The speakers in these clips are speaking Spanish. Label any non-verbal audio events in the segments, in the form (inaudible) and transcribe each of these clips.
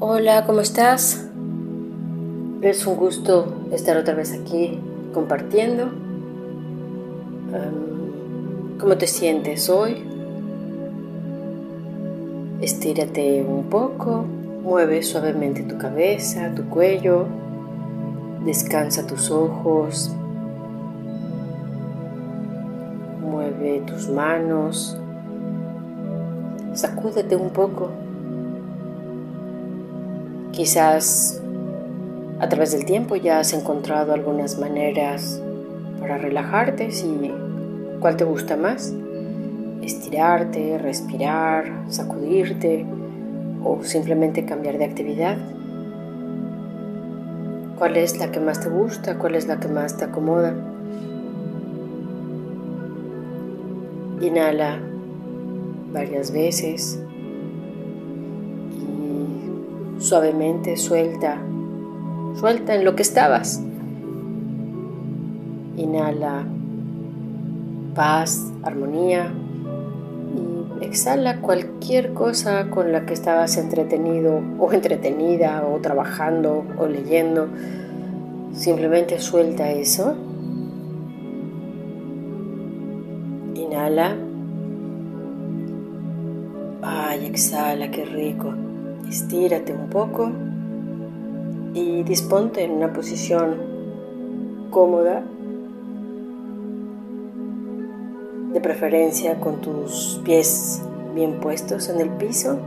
Hola, ¿cómo estás? Es un gusto estar otra vez aquí compartiendo. ¿Cómo te sientes hoy? Estírate un poco, mueve suavemente tu cabeza, tu cuello, descansa tus ojos, mueve tus manos, sacúdete un poco. Quizás a través del tiempo ya has encontrado algunas maneras para relajarte, si cuál te gusta más. Estirarte, respirar, sacudirte o simplemente cambiar de actividad. ¿Cuál es la que más te gusta? ¿Cuál es la que más te acomoda? Inhala varias veces Suavemente suelta, suelta en lo que estabas. Inhala paz, armonía y exhala cualquier cosa con la que estabas entretenido o entretenida o trabajando o leyendo. Simplemente suelta eso. Inhala. Ay, exhala, qué rico. Estírate un poco y disponte en una posición cómoda, de preferencia con tus pies bien puestos en el piso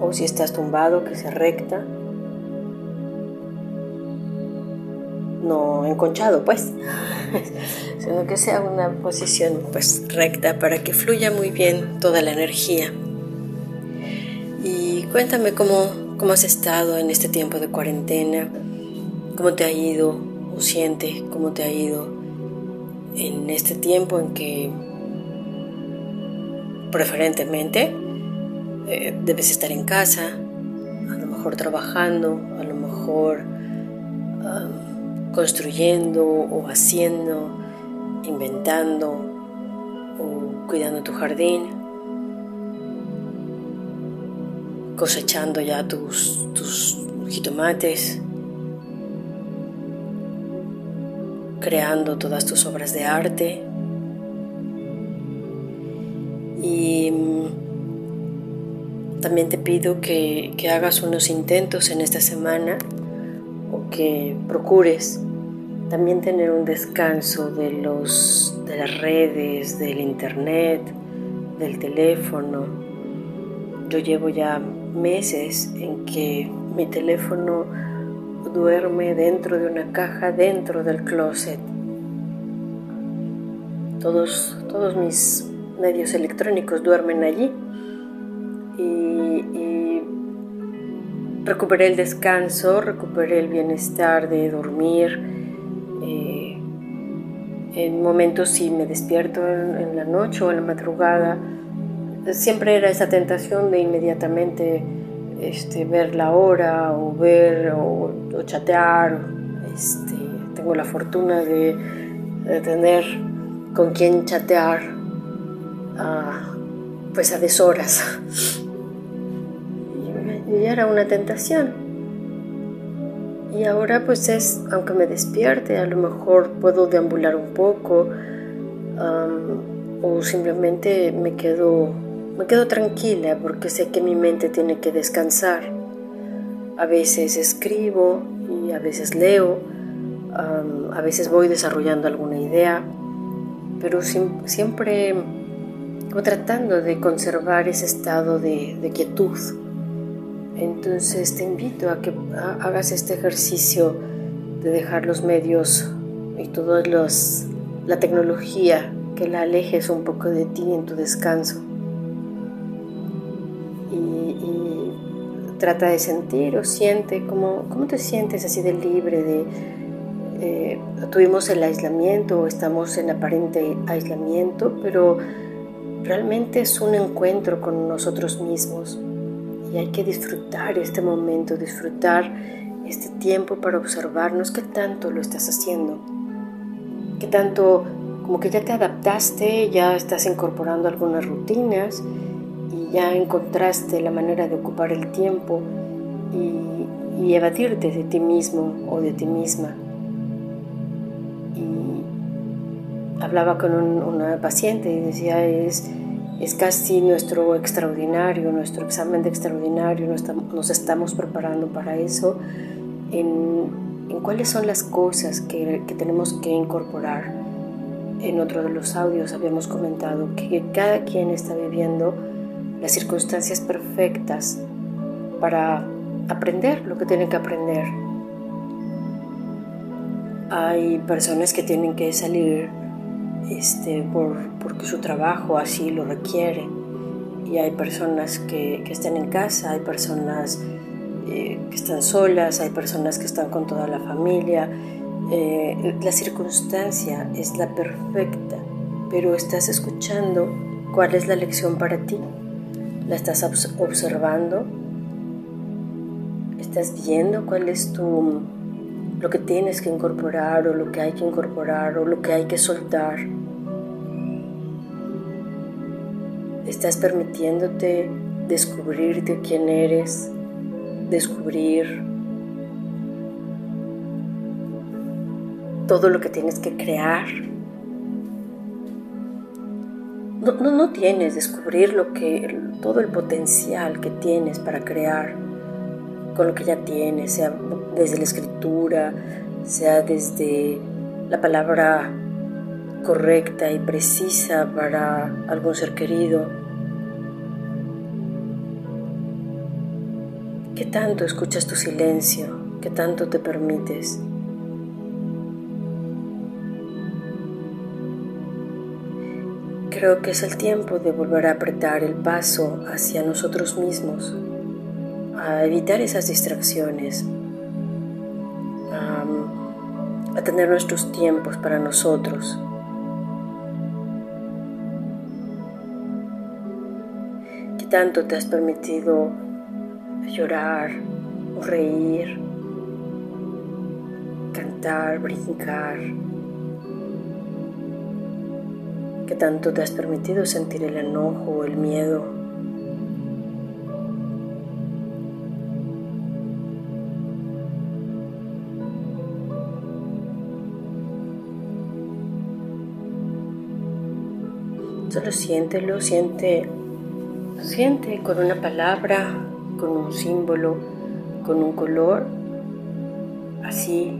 o si estás tumbado que sea recta, no enconchado pues, (laughs) sino que sea una posición pues recta para que fluya muy bien toda la energía. Cuéntame cómo, cómo has estado en este tiempo de cuarentena, cómo te ha ido o siente cómo te ha ido en este tiempo en que preferentemente eh, debes estar en casa, a lo mejor trabajando, a lo mejor construyendo o haciendo, inventando o cuidando tu jardín. Cosechando ya tus, tus jitomates, creando todas tus obras de arte. Y mm, también te pido que, que, hagas unos intentos en esta semana o que procures también tener un descanso de, los, de las redes, del internet, del teléfono. Yo llevo ya meses en que mi teléfono duerme dentro de una caja dentro del closet. Todos, todos mis medios electrónicos duermen allí y, recuperé el descanso, recuperé el bienestar de dormir. Eh, en momentos si me despierto en la noche o en la madrugada, siempre era esa tentación de inmediatamente este, ver la hora o ver o, chatear. Este, tengo la fortuna de, tener con quien chatear a, pues a deshoras. Y, era una tentación. Y ahora pues es, aunque me despierte, a lo mejor puedo deambular un poco o simplemente me quedo me quedo tranquila porque sé que mi mente tiene que descansar. A veces escribo y a veces leo, a veces voy desarrollando alguna idea, pero siempre tratando de conservar ese estado de, quietud. Entonces te invito a que hagas este ejercicio de dejar los medios y toda la tecnología, que la alejes un poco de ti en tu descanso. Trata de sentir o siente cómo, cómo te sientes así de libre, de eh, tuvimos el aislamiento o estamos en aparente aislamiento, pero realmente es un encuentro con nosotros mismos y hay que disfrutar este momento, disfrutar este tiempo para observarnos qué tanto lo estás haciendo, qué tanto como que ya te adaptaste, ya estás incorporando algunas rutinas y ya encontraste la manera de ocupar el tiempo y, y evadirte de ti mismo o de ti misma. Y hablaba con una paciente y decía, es, es casi nuestro extraordinario, nuestro examen de extraordinario, nos estamos preparando para eso, en, cuáles son las cosas que, que tenemos que incorporar. En otro de los audios habíamos comentado que cada quien está viviendo las circunstancias perfectas para aprender lo que tienen que aprender. Hay personas que tienen que salir este, por, porque su trabajo así lo requiere. Y hay personas que, que están en casa, hay personas eh, que están solas, hay personas que están con toda la familia. Eh, la circunstancia es la perfecta, pero estás escuchando cuál es la lección para ti. La estás observando estás viendo cuál es tu lo que tienes que incorporar o lo que hay que incorporar o lo que hay que soltar. Estás permitiéndote descubrirte quién eres, descubrir todo lo que tienes que crear. No, no, no tienes descubrir lo que, todo el potencial que tienes para crear con lo que ya tienes, sea desde la escritura, sea desde la palabra correcta y precisa para algún ser querido. ¿Qué tanto escuchas tu silencio? ¿Qué tanto te permites? Creo que es el tiempo de volver a apretar el paso hacia nosotros mismos a evitar esas distracciones, a, tener nuestros tiempos para nosotros. ¿Qué tanto te has permitido llorar o reír, cantar, brincar? ¿Qué tanto te has permitido sentir el enojo el miedo? Solo siéntelo, siente, siente con una palabra, con un símbolo, con un color, así,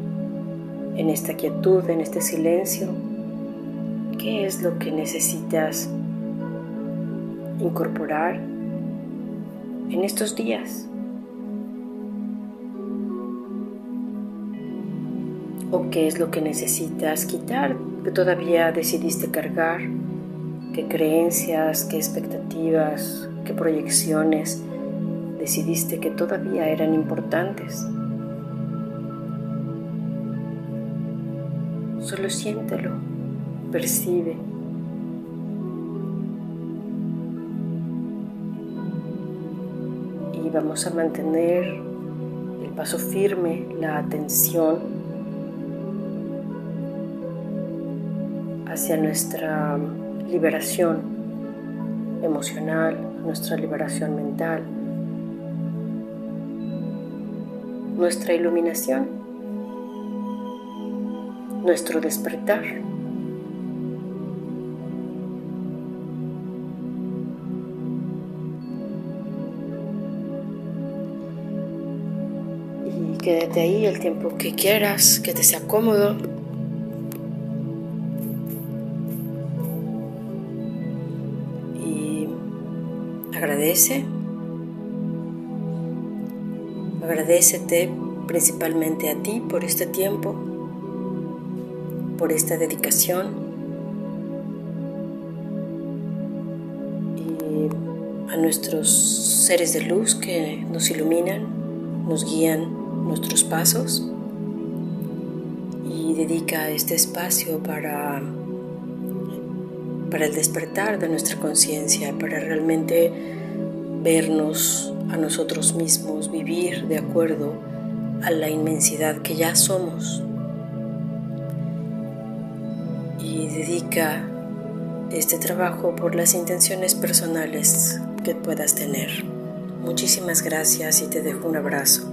en esta quietud, en este silencio, ¿qué es lo que necesitas incorporar en estos días? ¿O qué es lo que necesitas quitar que todavía decidiste cargar? qué creencias, qué expectativas, qué proyecciones decidiste que todavía eran importantes. Solo siéntelo, percibe. Y vamos a mantener el paso firme, la atención hacia nuestra liberación emocional, nuestra liberación mental, nuestra iluminación, nuestro despertar. Quédate ahí el tiempo que quieras, que te sea cómodo. agradece. Agradecete principalmente a ti por este tiempo, por esta dedicación y a nuestros seres de luz que nos iluminan, nos guían nuestros pasos y dedica este espacio para para el despertar de nuestra conciencia, para realmente vernos a nosotros mismos, vivir de acuerdo a la inmensidad que ya somos. Y dedica este trabajo por las intenciones personales que puedas tener. Muchísimas gracias y te dejo un abrazo.